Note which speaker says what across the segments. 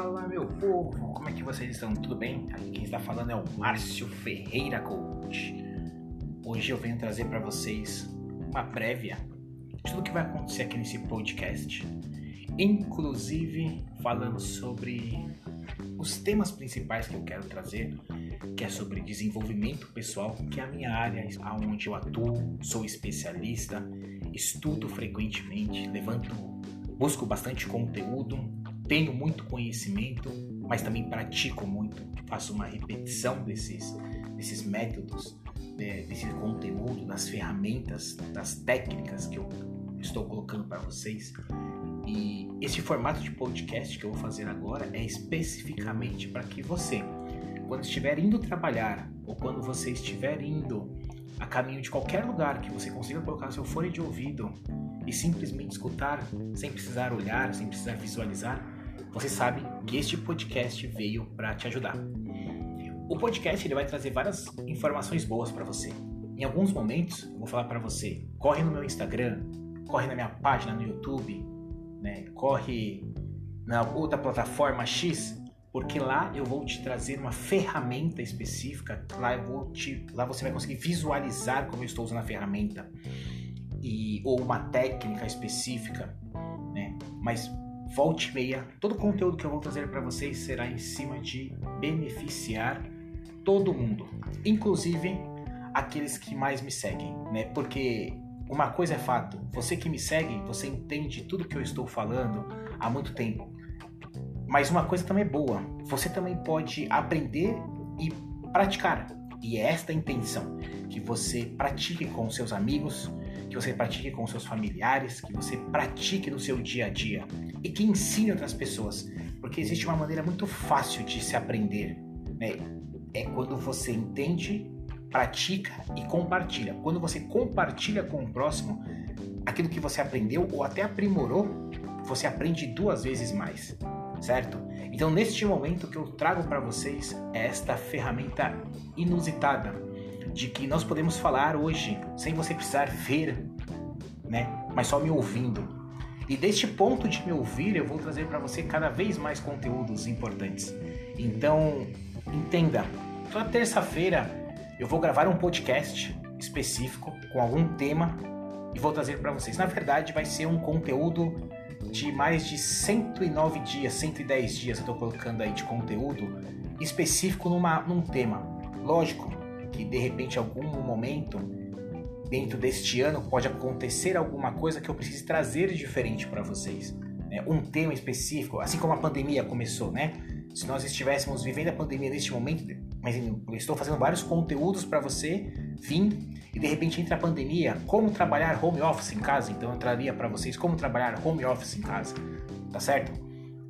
Speaker 1: Fala meu povo, como é que vocês estão? Tudo bem? Aqui quem está falando é o Márcio Ferreira Coach. Hoje eu venho trazer para vocês uma prévia de tudo que vai acontecer aqui nesse podcast, inclusive falando sobre os temas principais que eu quero trazer, que é sobre desenvolvimento pessoal, que é a minha área onde eu atuo, sou especialista, estudo frequentemente, levanto, busco bastante conteúdo tenho muito conhecimento, mas também pratico muito, faço uma repetição desses, desses métodos, né, desse conteúdo, das ferramentas, das técnicas que eu estou colocando para vocês. E esse formato de podcast que eu vou fazer agora é especificamente para que você, quando estiver indo trabalhar ou quando você estiver indo a caminho de qualquer lugar que você consiga colocar seu fone de ouvido e simplesmente escutar, sem precisar olhar, sem precisar visualizar, você sabe que este podcast veio para te ajudar. O podcast ele vai trazer várias informações boas para você. Em alguns momentos, eu vou falar para você: corre no meu Instagram, corre na minha página no YouTube, né? corre na outra plataforma X, porque lá eu vou te trazer uma ferramenta específica. Lá, eu vou te, lá você vai conseguir visualizar como eu estou usando a ferramenta e ou uma técnica específica, né? Mas volte meia, todo o conteúdo que eu vou trazer para vocês será em cima de beneficiar todo mundo, inclusive aqueles que mais me seguem, né? Porque uma coisa é fato, você que me segue, você entende tudo que eu estou falando há muito tempo. Mas uma coisa também é boa, você também pode aprender e praticar. E é esta a intenção, que você pratique com seus amigos, que você pratique com seus familiares, que você pratique no seu dia a dia e que ensine outras pessoas, porque existe uma maneira muito fácil de se aprender, né? É quando você entende, pratica e compartilha. Quando você compartilha com o próximo aquilo que você aprendeu ou até aprimorou, você aprende duas vezes mais, certo? Então, neste momento que eu trago para vocês é esta ferramenta inusitada de que nós podemos falar hoje sem você precisar ver, né? Mas só me ouvindo. E deste ponto de me ouvir, eu vou trazer para você cada vez mais conteúdos importantes. Então, entenda, toda terça-feira eu vou gravar um podcast específico com algum tema e vou trazer para vocês. Na verdade, vai ser um conteúdo de mais de 109 dias, 110 dias eu estou colocando aí de conteúdo específico numa, num tema. Lógico que de repente algum momento dentro deste ano pode acontecer alguma coisa que eu precise trazer diferente para vocês. Né? Um tema específico, assim como a pandemia começou, né? Se nós estivéssemos vivendo a pandemia neste momento, mas eu estou fazendo vários conteúdos para você vir e de repente entra a pandemia, como trabalhar home office em casa, então eu traria para vocês como trabalhar home office em casa, tá certo?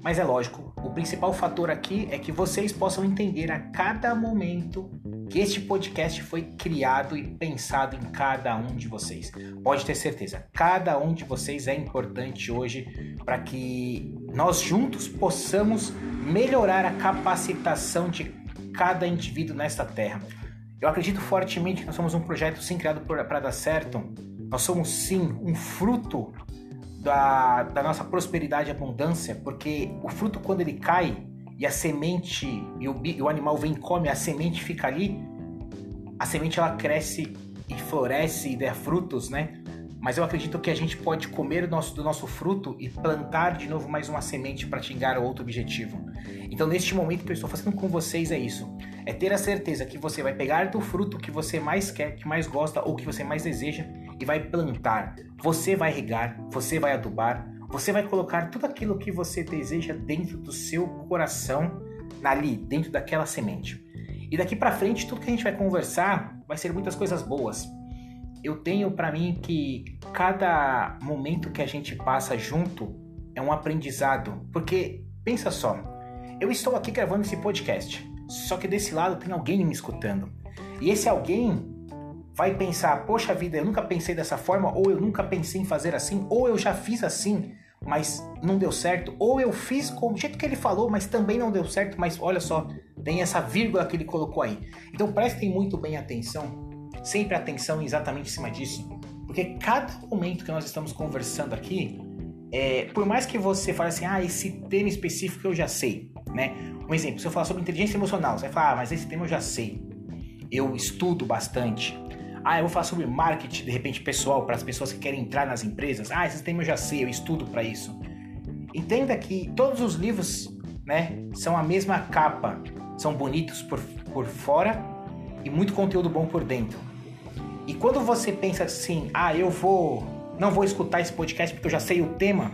Speaker 1: Mas é lógico, o principal fator aqui é que vocês possam entender a cada momento que este podcast foi criado e pensado em cada um de vocês. Pode ter certeza, cada um de vocês é importante hoje para que nós juntos possamos melhorar a capacitação de cada indivíduo nesta terra. Eu acredito fortemente que nós somos um projeto sim criado para dar certo. Nós somos sim um fruto da, da nossa prosperidade e abundância, porque o fruto quando ele cai e a semente e o, e o animal vem e come, a semente fica ali, a semente ela cresce e floresce e dá frutos, né? Mas eu acredito que a gente pode comer do nosso, do nosso fruto e plantar de novo mais uma semente para chegar a outro objetivo. Então, neste momento que eu estou fazendo com vocês, é isso: é ter a certeza que você vai pegar do fruto que você mais quer, que mais gosta ou que você mais deseja e vai plantar. Você vai regar, você vai adubar, você vai colocar tudo aquilo que você deseja dentro do seu coração, ali, dentro daquela semente. E daqui para frente, tudo que a gente vai conversar vai ser muitas coisas boas. Eu tenho para mim que cada momento que a gente passa junto é um aprendizado, porque pensa só, eu estou aqui gravando esse podcast, só que desse lado tem alguém me escutando. E esse alguém vai pensar, poxa vida, eu nunca pensei dessa forma, ou eu nunca pensei em fazer assim, ou eu já fiz assim, mas não deu certo, ou eu fiz com o jeito que ele falou, mas também não deu certo, mas olha só, tem essa vírgula que ele colocou aí. Então prestem muito bem atenção, sempre atenção exatamente em cima disso, porque cada momento que nós estamos conversando aqui, é, por mais que você fale assim, ah, esse tema específico eu já sei, né? Um exemplo, se eu falar sobre inteligência emocional, você vai falar, ah, mas esse tema eu já sei. Eu estudo bastante. Ah, eu vou falar sobre marketing, de repente, pessoal, para as pessoas que querem entrar nas empresas. Ah, esse tema eu já sei, eu estudo para isso. Entenda que todos os livros, né, são a mesma capa. São bonitos por, por fora e muito conteúdo bom por dentro. E quando você pensa assim, ah, eu vou, não vou escutar esse podcast porque eu já sei o tema,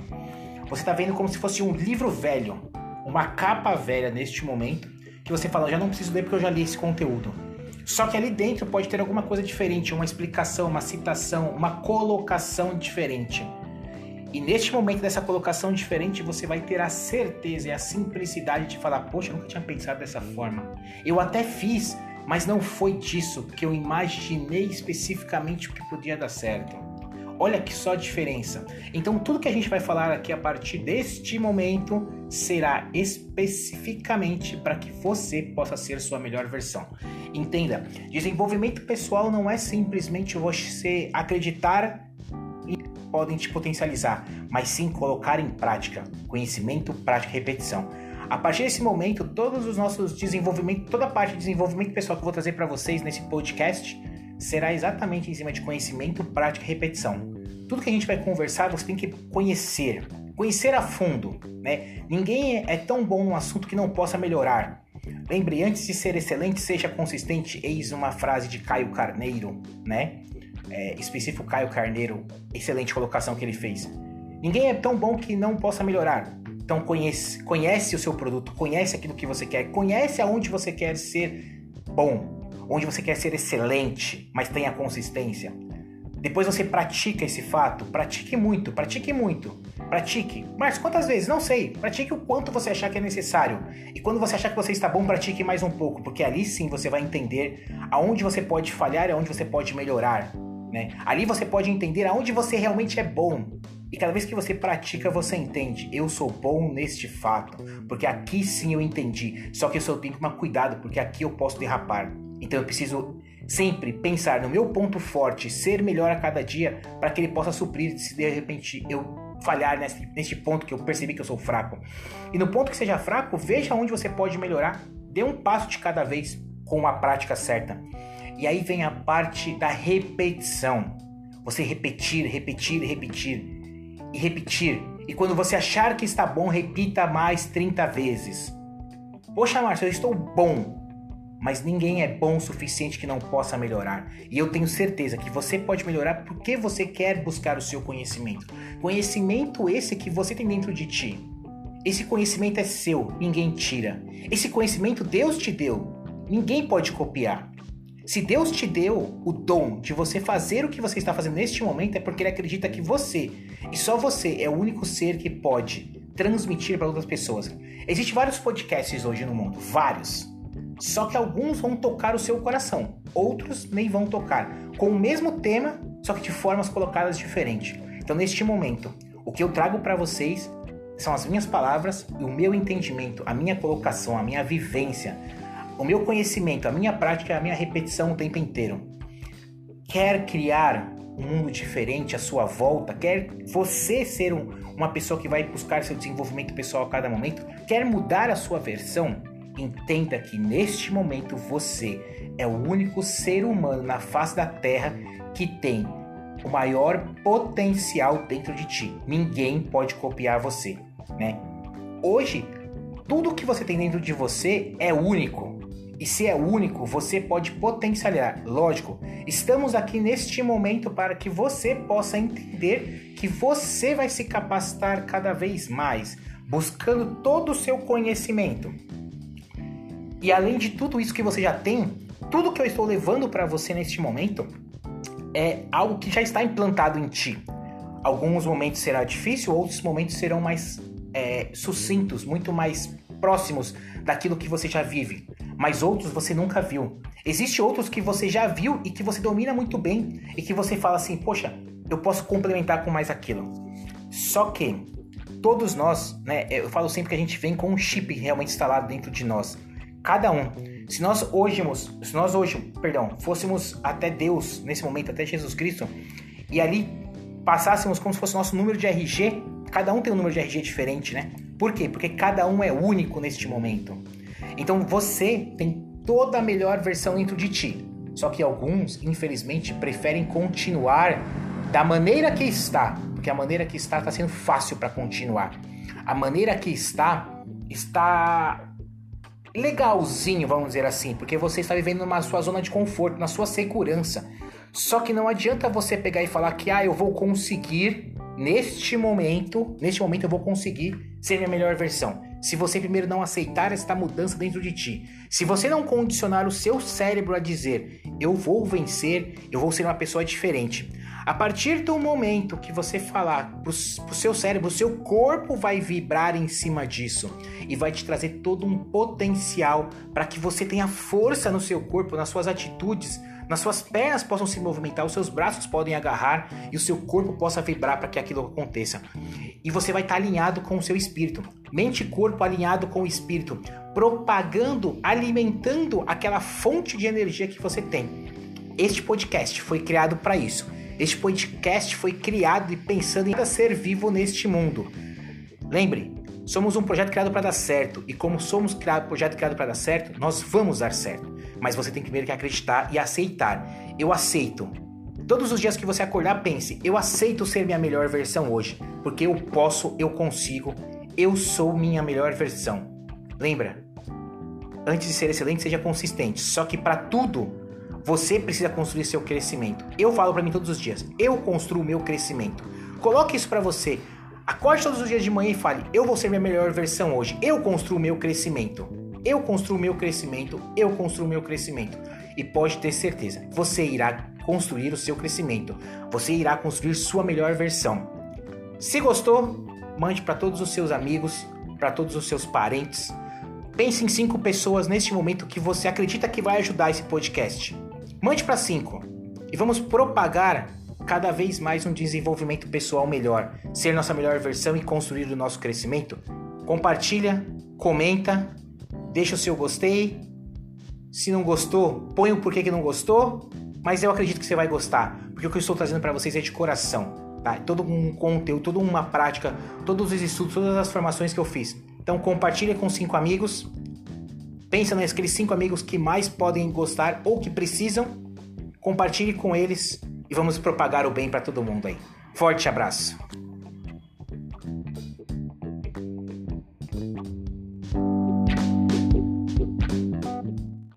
Speaker 1: você está vendo como se fosse um livro velho, uma capa velha neste momento, que você fala, já não preciso ler porque eu já li esse conteúdo. Só que ali dentro pode ter alguma coisa diferente, uma explicação, uma citação, uma colocação diferente. E neste momento dessa colocação diferente, você vai ter a certeza e a simplicidade de falar: Poxa, eu nunca tinha pensado dessa forma. Eu até fiz, mas não foi disso que eu imaginei especificamente o que podia dar certo. Olha que só diferença. Então, tudo que a gente vai falar aqui a partir deste momento será especificamente para que você possa ser sua melhor versão. Entenda, desenvolvimento pessoal não é simplesmente você acreditar e podem te potencializar, mas sim colocar em prática. Conhecimento, prática e repetição. A partir desse momento, todos os nossos desenvolvimentos, toda a parte de desenvolvimento pessoal que eu vou trazer para vocês nesse podcast será exatamente em cima de conhecimento, prática e repetição. Tudo que a gente vai conversar, você tem que conhecer, conhecer a fundo, né? Ninguém é tão bom no assunto que não possa melhorar. Lembre, antes de ser excelente, seja consistente. Eis uma frase de Caio Carneiro, né? É, específico Caio Carneiro, excelente colocação que ele fez. Ninguém é tão bom que não possa melhorar. Então conhece, conhece o seu produto, conhece aquilo que você quer, conhece aonde você quer ser bom, onde você quer ser excelente, mas tenha consistência. Depois você pratica esse fato, pratique muito, pratique muito, pratique. Mas quantas vezes? Não sei. Pratique o quanto você achar que é necessário. E quando você achar que você está bom, pratique mais um pouco, porque ali sim você vai entender aonde você pode falhar e aonde você pode melhorar. Né? Ali você pode entender aonde você realmente é bom. E cada vez que você pratica, você entende. Eu sou bom neste fato, porque aqui sim eu entendi. Só que eu só tenho que tomar cuidado, porque aqui eu posso derrapar. Então eu preciso sempre pensar no meu ponto forte, ser melhor a cada dia, para que ele possa suprir se de repente eu falhar nesse, nesse ponto que eu percebi que eu sou fraco. E no ponto que seja fraco, veja onde você pode melhorar. Dê um passo de cada vez com a prática certa. E aí vem a parte da repetição. Você repetir, repetir, repetir e repetir. E quando você achar que está bom, repita mais 30 vezes. Poxa, Márcio, eu estou bom mas ninguém é bom o suficiente que não possa melhorar. E eu tenho certeza que você pode melhorar porque você quer buscar o seu conhecimento. Conhecimento esse que você tem dentro de ti. Esse conhecimento é seu, ninguém tira. Esse conhecimento Deus te deu, ninguém pode copiar. Se Deus te deu o dom de você fazer o que você está fazendo neste momento, é porque Ele acredita que você, e só você, é o único ser que pode transmitir para outras pessoas. Existem vários podcasts hoje no mundo, vários. Só que alguns vão tocar o seu coração, outros nem vão tocar, com o mesmo tema, só que de formas colocadas diferentes. Então, neste momento, o que eu trago para vocês são as minhas palavras e o meu entendimento, a minha colocação, a minha vivência, o meu conhecimento, a minha prática, a minha repetição o tempo inteiro. Quer criar um mundo diferente à sua volta? Quer você ser um, uma pessoa que vai buscar seu desenvolvimento pessoal a cada momento? Quer mudar a sua versão? Entenda que neste momento você é o único ser humano na face da Terra que tem o maior potencial dentro de ti. Ninguém pode copiar você, né? Hoje, tudo que você tem dentro de você é único. E se é único, você pode potencializar. Lógico, estamos aqui neste momento para que você possa entender que você vai se capacitar cada vez mais, buscando todo o seu conhecimento. E além de tudo isso que você já tem, tudo que eu estou levando para você neste momento é algo que já está implantado em ti. Alguns momentos será difícil, outros momentos serão mais é, sucintos, muito mais próximos daquilo que você já vive. Mas outros você nunca viu. Existem outros que você já viu e que você domina muito bem e que você fala assim, poxa, eu posso complementar com mais aquilo. Só que todos nós, né, eu falo sempre que a gente vem com um chip realmente instalado dentro de nós cada um. Se nós hoje, se nós hoje, perdão, fôssemos até Deus nesse momento, até Jesus Cristo, e ali passássemos como se fosse nosso número de RG, cada um tem um número de RG diferente, né? Por quê? Porque cada um é único neste momento. Então você tem toda a melhor versão dentro de ti. Só que alguns, infelizmente, preferem continuar da maneira que está, porque a maneira que está está sendo fácil para continuar. A maneira que está está legalzinho, vamos dizer assim, porque você está vivendo numa sua zona de conforto, na sua segurança. Só que não adianta você pegar e falar que ah, eu vou conseguir neste momento, neste momento eu vou conseguir ser minha melhor versão. Se você primeiro não aceitar esta mudança dentro de ti, se você não condicionar o seu cérebro a dizer eu vou vencer, eu vou ser uma pessoa diferente. A partir do momento que você falar pro, pro seu cérebro, o seu corpo vai vibrar em cima disso e vai te trazer todo um potencial para que você tenha força no seu corpo, nas suas atitudes, nas suas pernas possam se movimentar, os seus braços podem agarrar e o seu corpo possa vibrar para que aquilo aconteça. E você vai estar alinhado com o seu espírito, mente e corpo alinhado com o espírito, propagando, alimentando aquela fonte de energia que você tem. Este podcast foi criado para isso. Este podcast foi criado e pensando em ser vivo neste mundo. Lembre, somos um projeto criado para dar certo e como somos um projeto criado para dar certo, nós vamos dar certo. Mas você tem primeiro que acreditar e aceitar. Eu aceito. Todos os dias que você acordar, pense: eu aceito ser minha melhor versão hoje, porque eu posso, eu consigo, eu sou minha melhor versão. Lembra? Antes de ser excelente, seja consistente. Só que para tudo, você precisa construir seu crescimento. Eu falo para mim todos os dias: eu construo meu crescimento. Coloque isso para você. Acorde todos os dias de manhã e fale: eu vou ser minha melhor versão hoje. Eu construo meu crescimento. Eu construo meu crescimento, eu construo meu crescimento. E pode ter certeza, você irá construir o seu crescimento. Você irá construir sua melhor versão. Se gostou, mande para todos os seus amigos, para todos os seus parentes. Pense em cinco pessoas neste momento que você acredita que vai ajudar esse podcast. Mande para cinco e vamos propagar cada vez mais um desenvolvimento pessoal melhor, ser nossa melhor versão e construir o nosso crescimento. Compartilha, comenta deixa o seu gostei. Se não gostou, põe o porquê que não gostou. Mas eu acredito que você vai gostar, porque o que eu estou trazendo para vocês é de coração, tá? Todo um conteúdo, toda uma prática, todos os estudos, todas as formações que eu fiz. Então compartilha com cinco amigos. Pensa naqueles cinco amigos que mais podem gostar ou que precisam. Compartilhe com eles e vamos propagar o bem para todo mundo aí. Forte abraço.